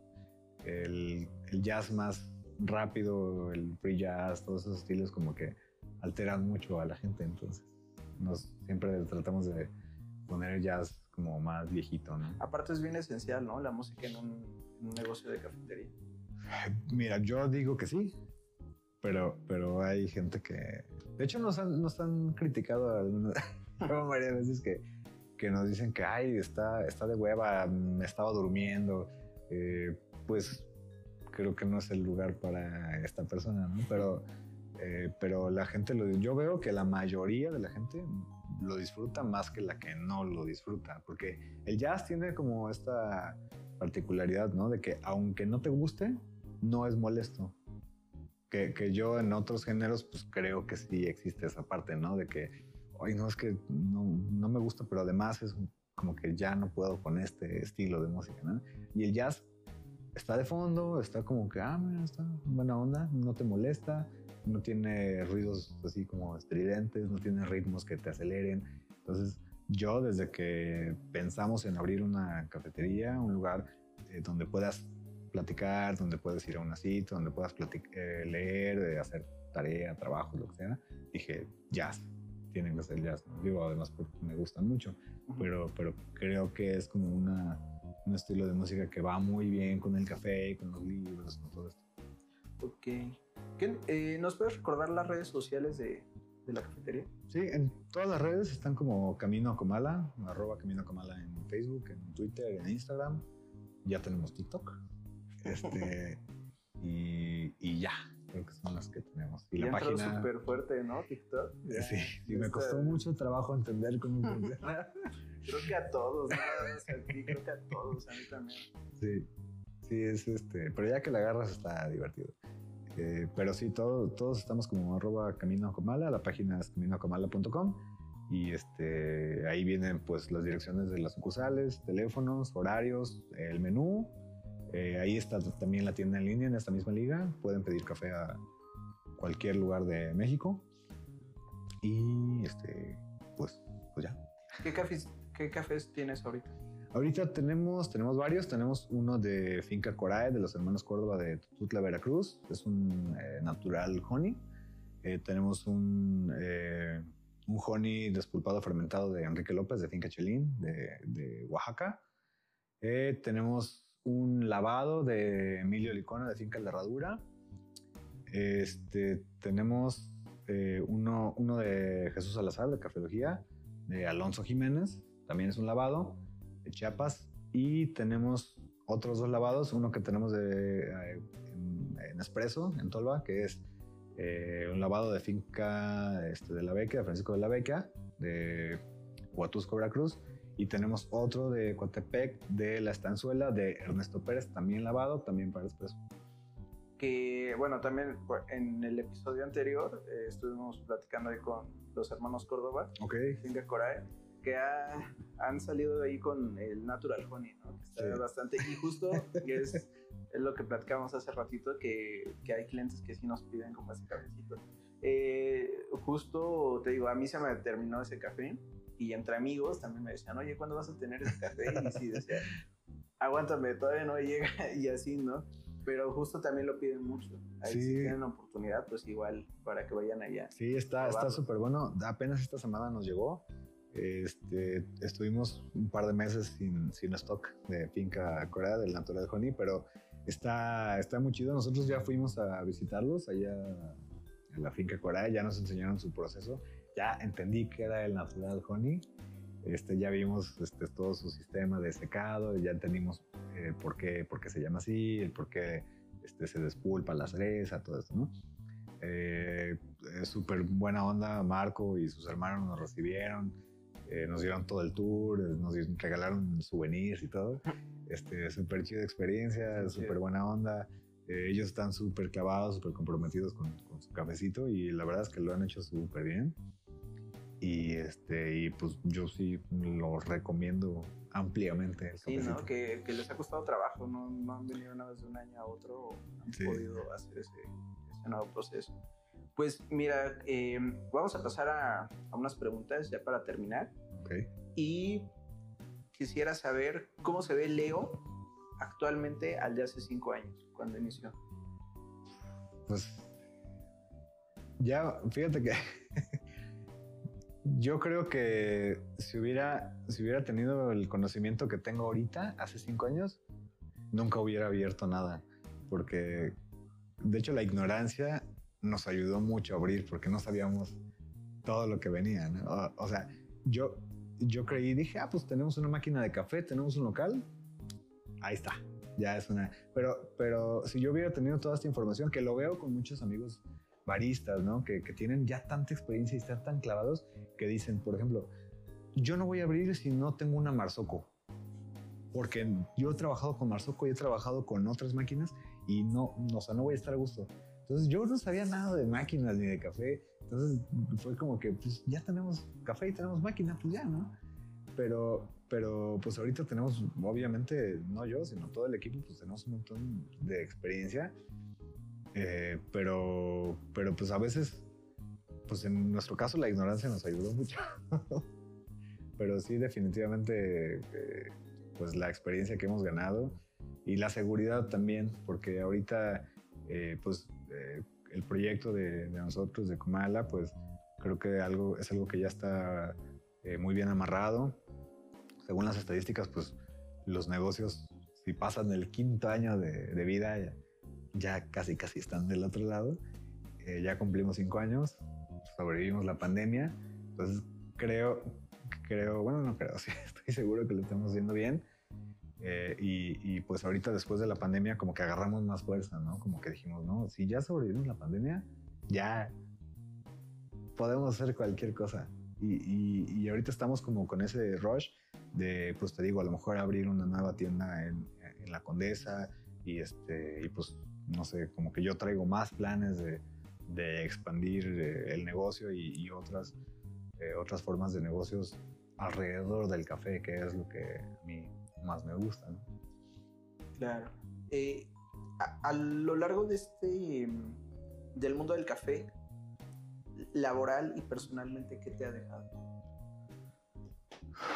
el, el, jazz más rápido, el free jazz, todos esos estilos como que alteran mucho a la gente. Entonces, nos, siempre tratamos de poner el jazz como más viejito, ¿no? Aparte es bien esencial, ¿no? La música en un, en un negocio de cafetería. Mira, yo digo que sí, pero, pero hay gente que... De hecho, nos han, nos han criticado [laughs] varias veces que, que nos dicen que, ay, está, está de hueva, me estaba durmiendo. Eh, pues creo que no es el lugar para esta persona, ¿no? Pero, eh, pero la gente lo... Yo veo que la mayoría de la gente lo disfruta más que la que no lo disfruta, porque el jazz tiene como esta particularidad, ¿no? De que aunque no te guste, no es molesto. Que, que, yo en otros géneros, pues creo que sí existe esa parte, ¿no? De que, ay, no, es que no, no, me gusta, pero además es como que ya no puedo con este estilo de música, ¿no? Y el jazz está de fondo, está como que, ah, mira, está buena onda, no te molesta, no tiene ruidos así como estridentes, no tiene ritmos que te aceleren. Entonces, yo desde que pensamos en abrir una cafetería, un lugar eh, donde puedas platicar, donde puedes ir a una cita, donde puedas eh, leer, hacer tarea, trabajo, lo que sea, dije, jazz, tienen que ser jazz. Digo, además porque me gustan mucho, pero, pero creo que es como una, un estilo de música que va muy bien con el café, con los libros, con todo esto. Ok. Eh, ¿Nos puedes recordar las redes sociales de, de, la cafetería? Sí, en todas las redes están como Camino a Comala, arroba Camino a Comala en Facebook, en Twitter, en Instagram. Ya tenemos TikTok. Este, y, y, ya, creo que son las que tenemos. Y, la página. súper fuerte, ¿no? TikTok. sí, y me costó mucho trabajo entender cómo [laughs] funciona. creo que a todos, ¿no? creo que a todos, a mí también. Sí, sí, es este. Pero ya que la agarras está divertido. Eh, pero sí, todo, todos estamos como arroba camino comala, la página es caminoacomala.com y este, ahí vienen pues las direcciones de las sucursales, teléfonos, horarios, el menú Eh, ahí está también la tienda en línea en esta misma liga. Pueden pedir café a cualquier lugar de México. Y este, pues, pues ya. ¿Qué cafés, qué cafés tienes ahorita? Ahorita tenemos, tenemos varios. Tenemos uno de Finca Corae, de los hermanos Córdoba de Tutla, Veracruz. Es un eh, natural honey. Eh, tenemos un, eh, un honey despulpado fermentado de Enrique López, de Finca Chelín, de, de Oaxaca. tenemos un lavado de Emilio Licona, de Finca La Herradura. Este, tenemos uno, uno de Jesús Salazar, de Cafeología, de Alonso Jiménez. También es un lavado de Chiapas y tenemos otros dos lavados, uno que tenemos de, eh, en, en Espresso, en Tolva, que es eh, un lavado de finca este, de la Beca, de Francisco de la Beca, de Huatusco, Veracruz, y tenemos otro de Coatepec, de La Estanzuela, de Ernesto Pérez, también lavado, también para Espresso. Que, bueno, también en el episodio anterior eh, estuvimos platicando ahí con los hermanos Córdoba, ok Finca Corae, que han salido de ahí con el Natural Honey, ¿no? Que está bastante. Y justo es, es, lo que platicamos hace ratito, que, que, hay clientes que sí nos piden como ese cafecito. Eh, justo te digo, a mí se me terminó ese café y entre amigos también me decían, oye, ¿cuándo vas a tener ese café? Y sí decía, aguántame, todavía no llega [laughs] y así, ¿no? Pero justo también lo piden mucho. Ahí sí. si tienen la oportunidad, pues igual para que vayan allá. Sí, está súper bueno. Apenas esta semana nos llegó. Este, estuvimos un par de meses sin, sin stock de finca Corea del Natural Honey, pero está, está muy chido. Nosotros ya fuimos a visitarlos allá en la finca Corea, ya nos enseñaron su proceso, ya entendí que era el Natural Honey. Este, ya vimos este, todo su sistema de secado, ya entendimos eh, por, qué, por qué se llama así, el por qué este, se despulpa la cereza, todo esto, ¿no? Eh, Súper buena onda, Marco y sus hermanos nos recibieron eh, nos dieron todo el tour, eh, nos regalaron souvenirs y todo. Este, súper chida experiencia, súper buena onda. Eh, ellos están súper clavados, súper comprometidos con, con, su cafecito y la verdad es que lo han hecho súper bien. Y, este, y pues yo sí lo recomiendo ampliamente. Sí, ¿no? Que, que, les ha costado trabajo, no, no, han venido una vez de un año a otro, han sí. podido hacer ese, ese nuevo proceso. Pues mira, eh, vamos a pasar a, a, unas preguntas ya para terminar. Okay. Y quisiera saber cómo se ve Leo actualmente al de hace cinco años, cuando inició. Pues ya, fíjate que yo creo que si hubiera, si hubiera tenido el conocimiento que tengo ahorita, hace cinco años, nunca hubiera abierto nada. Porque, de hecho, la ignorancia nos ayudó mucho a abrir porque no sabíamos todo lo que venía. ¿no? O, o, sea, yo, yo creí, dije, ah, pues tenemos una máquina de café, tenemos un local, ahí está, ya es una. Pero, pero si yo hubiera tenido toda esta información, que lo veo con muchos amigos baristas, ¿no? Que, tienen ya tanta experiencia y están tan clavados que dicen, por ejemplo, yo no voy a abrir si no tengo una Marzocco. Porque yo he trabajado con Marzocco y he trabajado con otras máquinas y no, no, o sea, no voy a estar a gusto. Entonces yo no sabía nada de máquinas ni de café. Entonces fue como que pues ya tenemos café y tenemos máquina, pues ya, ¿no? Pero, pero pues ahorita tenemos, obviamente, no yo, sino todo el equipo, pues tenemos un montón de experiencia. Eh, pero, pero pues a veces, pues en nuestro caso la ignorancia nos ayudó mucho. [laughs] pero sí, definitivamente, eh, pues la experiencia que hemos ganado y la seguridad también, porque ahorita, eh, pues eh, el proyecto de, nosotros, de Comala, pues creo que algo, es algo que ya está eh, muy bien amarrado. Según las estadísticas, pues los negocios, si pasan el quinto año de, de vida, ya, casi, casi están del otro lado. Eh, ya cumplimos cinco años, sobrevivimos la pandemia, entonces creo, creo, bueno, no creo, [laughs] sí, estoy seguro que lo estamos haciendo bien eh, y, y, pues ahorita después de la pandemia como que agarramos más fuerza, ¿no? Como que dijimos, no, si ya sobrevivimos la pandemia, ya podemos hacer cualquier cosa. Y, y, y, ahorita estamos como con ese rush de, pues te digo, a lo mejor abrir una nueva tienda en, en la Condesa y, este, y pues, no sé, como que yo traigo más planes de, de expandir eh, el negocio y, otras, eh, otras formas de negocios alrededor del café, que es lo que a mí más me gusta. ¿no? Claro. eh, a, lo largo de este, del mundo del café, laboral y personalmente, ¿qué te ha dejado?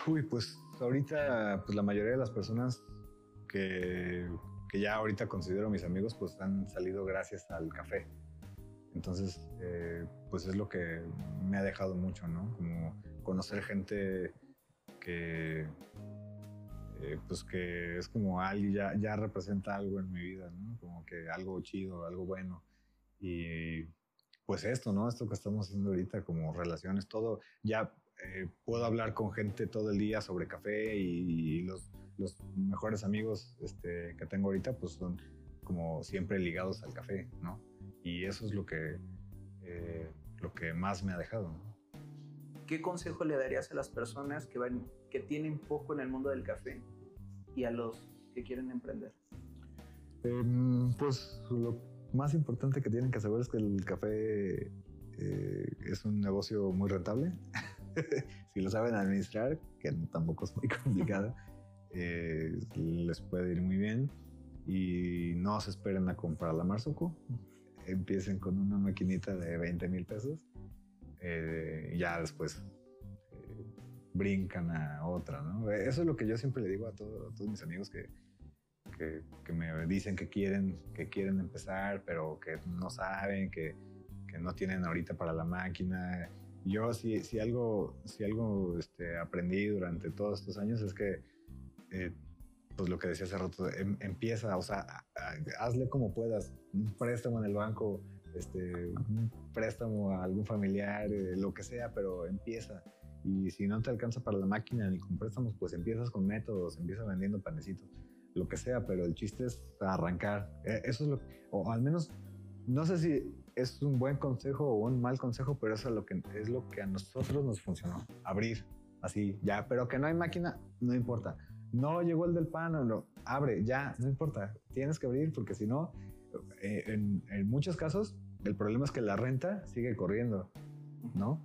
Uy, pues ahorita, pues la mayoría de las personas que, que ya ahorita considero mis amigos, pues han salido gracias al café. Entonces, eh, pues es lo que me ha dejado mucho, ¿no? Como conocer gente que, eh, pues que es como alguien, ya, ya representa algo en mi vida, ¿no? Como que algo chido, algo bueno. Y pues esto, ¿no? Esto que estamos haciendo ahorita, como relaciones, todo, ya eh, puedo hablar con gente todo el día sobre café y, los, los, mejores amigos este, que tengo ahorita, pues son como siempre ligados al café, ¿no? Y eso es lo que, eh, lo que más me ha dejado, ¿no? ¿Qué consejo le darías a las personas que, van, que tienen poco en el mundo del café y a los que quieren emprender? Em, pues lo más importante que tienen que saber es que el café eh, es un negocio muy rentable. [laughs] si lo saben administrar, que tampoco es muy complicado, eh, les puede ir muy bien. Y no se esperen a comprar la Marzuco. Empiecen con una maquinita de 20 mil pesos eh, ya después eh, brincan a otra, ¿no? Eso es lo que yo siempre le digo a, todos mis amigos que, que, me dicen que quieren, que quieren empezar, pero que no saben, que, que no tienen ahorita para la máquina. Yo si, si algo, si algo este, aprendí durante todos estos años es que, eh, pues lo que decía hace rato, em, empieza, o sea, hazle como puedas, un préstamo en el banco, este, un préstamo a algún familiar, eh, lo que sea, pero empieza. Y si no te alcanza para la máquina ni con préstamos, pues empiezas con métodos, empiezas vendiendo panecitos, lo que sea, pero el chiste es arrancar. E, eso es lo, o al menos, no sé si es un buen consejo o un mal consejo, pero eso es lo que, es lo que a nosotros nos funcionó. Abrir, así, ya, pero que no hay máquina, no importa. No llegó el del pan no, abre, ya, no importa. Tienes que abrir porque si no, eh, en, muchos casos el problema es que la renta sigue corriendo, ¿no?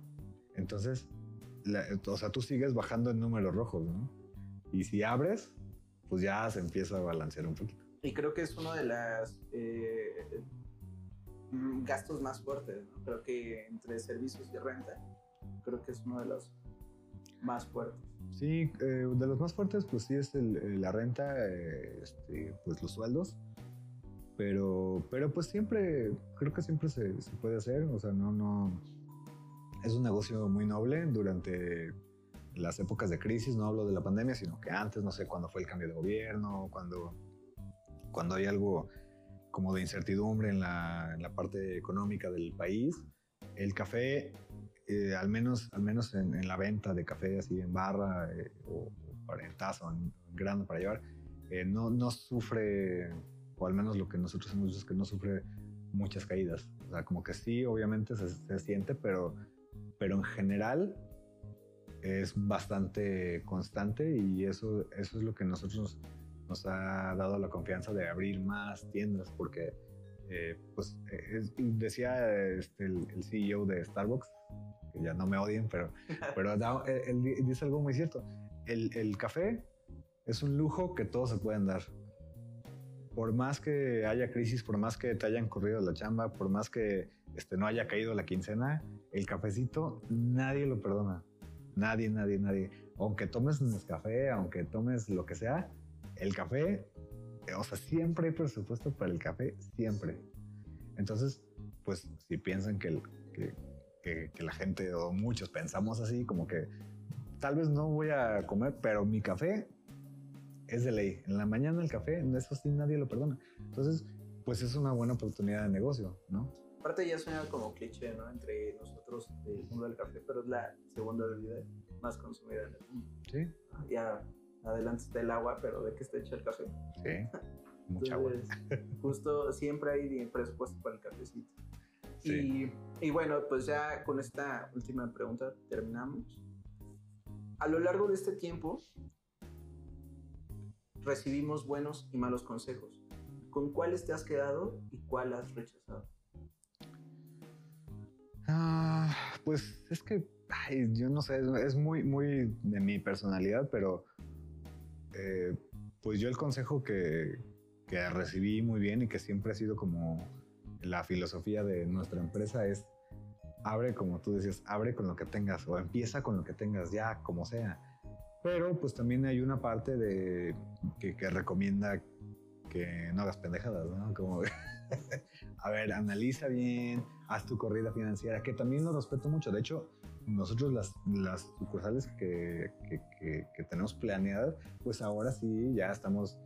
Entonces, o sea, tú sigues bajando en números rojos, ¿no? Y si abres, pues ya se empieza a balancear un poquito. Y creo que es uno de los eh, gastos más fuertes, ¿no? Creo que entre servicios y renta, creo que es uno de los más fuertes. Sí, eh, de los más fuertes, pues sí es la renta, este, pues los sueldos. Pero, pero pues siempre, creo que siempre se, se, puede hacer, o sea, no, no, es un negocio muy noble durante las épocas de crisis, no hablo de la pandemia, sino que antes, no sé, cuando fue el cambio de gobierno, cuando, cuando hay algo como de incertidumbre en la, en la parte económica del país, el café, eh, al menos, al menos en, la venta de café así en barra eh, o, para en taza o en grano para llevar, eh, no, no sufre o al menos lo que nosotros hemos visto es que no sufre muchas caídas. O sea, como que sí, obviamente se, siente, pero, pero en general es bastante constante y eso, eso es lo que nosotros nos ha dado la confianza de abrir más tiendas porque eh, pues decía este, el, CEO de Starbucks que ya no me odien pero, [laughs] pero él, dice algo muy cierto el, el café es un lujo que todos se pueden dar por más que haya crisis, por más que te hayan corrido la chamba, por más que este, no haya caído la quincena, el cafecito nadie lo perdona. Nadie, nadie, nadie. Aunque tomes un café, aunque tomes lo que sea, el café, o sea, siempre hay presupuesto para el café, siempre. Entonces, pues si piensan que, que, que la gente o muchos pensamos así, como que tal vez no voy a comer, pero mi café es de ley. En la mañana el café, eso sí nadie lo perdona. Entonces, pues es una buena oportunidad de negocio, ¿no? Aparte ya suena como cliché, ¿no? Entre nosotros del mundo del café, pero es la segunda bebida más consumida en el mundo. Sí. Ya adelante está el agua, pero ¿de qué está hecho el café? Sí. Mucha agua. Justo siempre hay presupuesto para el cafecito. Sí. Y, y bueno, pues ya con esta última pregunta terminamos. A lo largo de este tiempo, recibimos buenos y malos consejos. ¿Con cuáles te has quedado y cuál has rechazado? Ah, pues es que, yo no sé, es muy, muy de mi personalidad, pero eh, pues yo el consejo que, que recibí muy bien y que siempre ha sido como la filosofía de nuestra empresa es abre como tú decías, abre con lo que tengas o empieza con lo que tengas ya, como sea. Pero pues también hay una parte de que, que recomienda que no hagas pendejadas, ¿no? Como, [laughs] a ver, analiza bien, haz tu corrida financiera, que también lo respeto mucho. De hecho, nosotros las, las sucursales que, que, que, tenemos planeadas, pues ahora sí ya estamos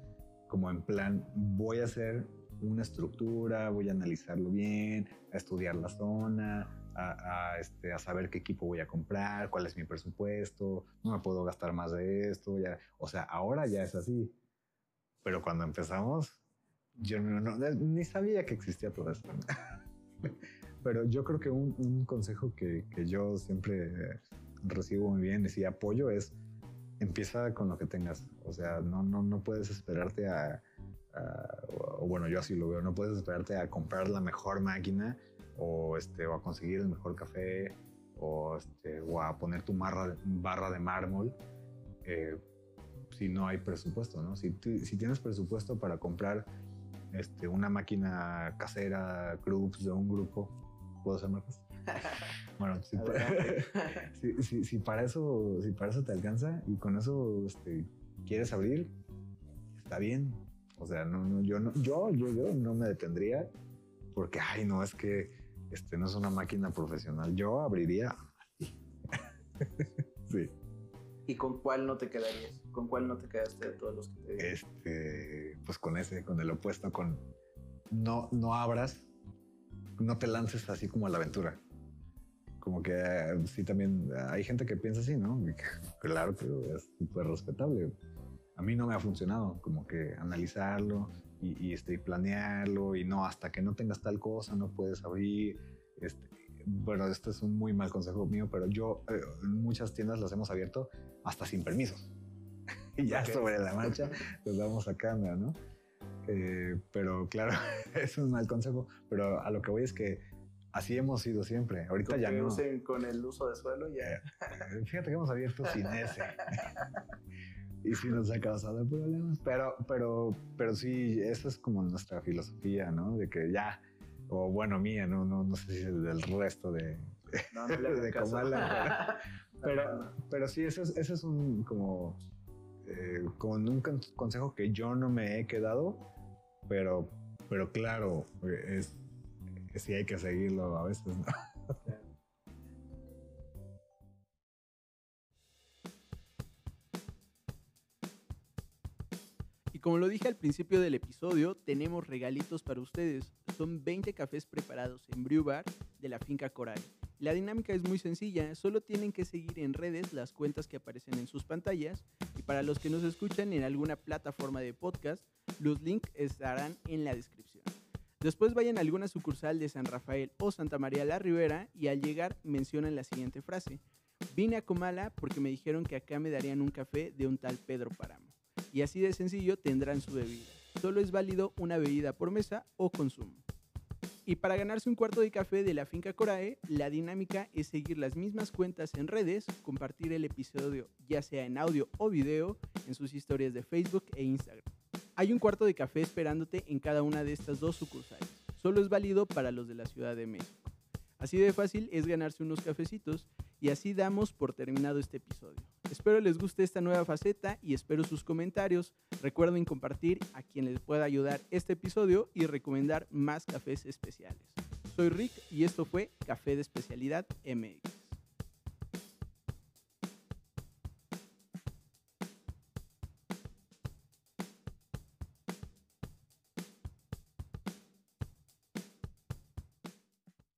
como en plan, voy a hacer una estructura, voy a analizarlo bien, a estudiar la zona, a, a, este, a saber qué equipo voy a comprar, cuál es mi presupuesto, no me puedo gastar más de esto. Ya. O sea, ahora ya es así. Pero cuando empezamos, yo no, no, ni sabía que existía todo esto. [laughs] Pero yo creo que un, un consejo que, que, yo siempre recibo muy bien y apoyo es empieza con lo que tengas. O sea, no, no, no puedes esperarte a, a, o bueno, yo así lo veo, no puedes esperarte a comprar la mejor máquina o, este, o a conseguir el mejor café o, este, o a poner tu barra, barra de mármol. Eh, si no hay presupuesto, ¿no? Si, si tienes presupuesto para comprar este, una máquina casera, groups de un grupo, ¿puedo hacer marcas? [laughs] bueno, si, [laughs] si, si, si, para eso, si para eso te alcanza y con eso este, quieres abrir, está bien. O sea, no, no, yo, no, yo, yo, yo no me detendría porque, ay, no, es que este no es una máquina profesional. Yo abriría. [laughs] sí. ¿Y con cuál no te quedarías? ¿Con cuál no te quedaste de todos los que te di? Este, pues con ese, con el opuesto, con no, no abras, no te lances así como a la aventura. Como que eh, sí también hay gente que piensa así, ¿no? [laughs] Claro que es súper respetable. A mí no me ha funcionado, como que analizarlo y, y este, planearlo y no, hasta que no tengas tal cosa no puedes abrir. Este, bueno, este es un muy mal consejo mío, pero yo eh, muchas tiendas las hemos abierto hasta sin permisos [laughs] y ya okay. sobre la marcha los vamos sacando, ¿no? Eh, pero claro, [laughs] es un mal consejo, pero a lo que voy es que así hemos sido siempre. Ahorita con ya no. Usen con el uso de suelo ya. Eh, fíjate que hemos abierto sin [laughs] ese. Y sí nos ha causado problemas, pero, pero, pero sí, esa es como nuestra filosofía, ¿no? De que ya, o bueno, mía, no, no, no sé si es del resto de, no, no [laughs] de Comala, [laughs] pero, pero, sí, ese es, ese es un como eh, con un consejo que yo no me he quedado, pero, pero claro, es, es sí hay que seguirlo a veces, ¿no? Y como lo dije al principio del episodio, tenemos regalitos para ustedes. Son 20 cafés preparados en Brew Bar de la finca Coral. La dinámica es muy sencilla, solo tienen que seguir en redes las cuentas que aparecen en sus pantallas y para los que nos escuchan en alguna plataforma de podcast, los links estarán en la descripción. Después vayan a alguna sucursal de San Rafael o Santa María la Ribera y al llegar mencionan la siguiente frase. Vine a Comala porque me dijeron que acá me darían un café de un tal Pedro Páramo. Y así de sencillo tendrán su bebida. Solo es válido una bebida por mesa o consumo. Y para ganarse un cuarto de café de la finca Corae, la dinámica es seguir las mismas cuentas en redes, compartir el episodio ya sea en audio o video en sus historias de Facebook e Instagram. Hay un cuarto de café esperándote en cada una de estas dos sucursales. Solo es válido para los de la Ciudad de México. Así de fácil es ganarse unos cafecitos y así damos por terminado este episodio. Espero les guste esta nueva faceta y espero sus comentarios. Recuerden compartir a quien les pueda ayudar este episodio y recomendar más cafés especiales. Soy Rick y esto fue Café de Especialidad MX.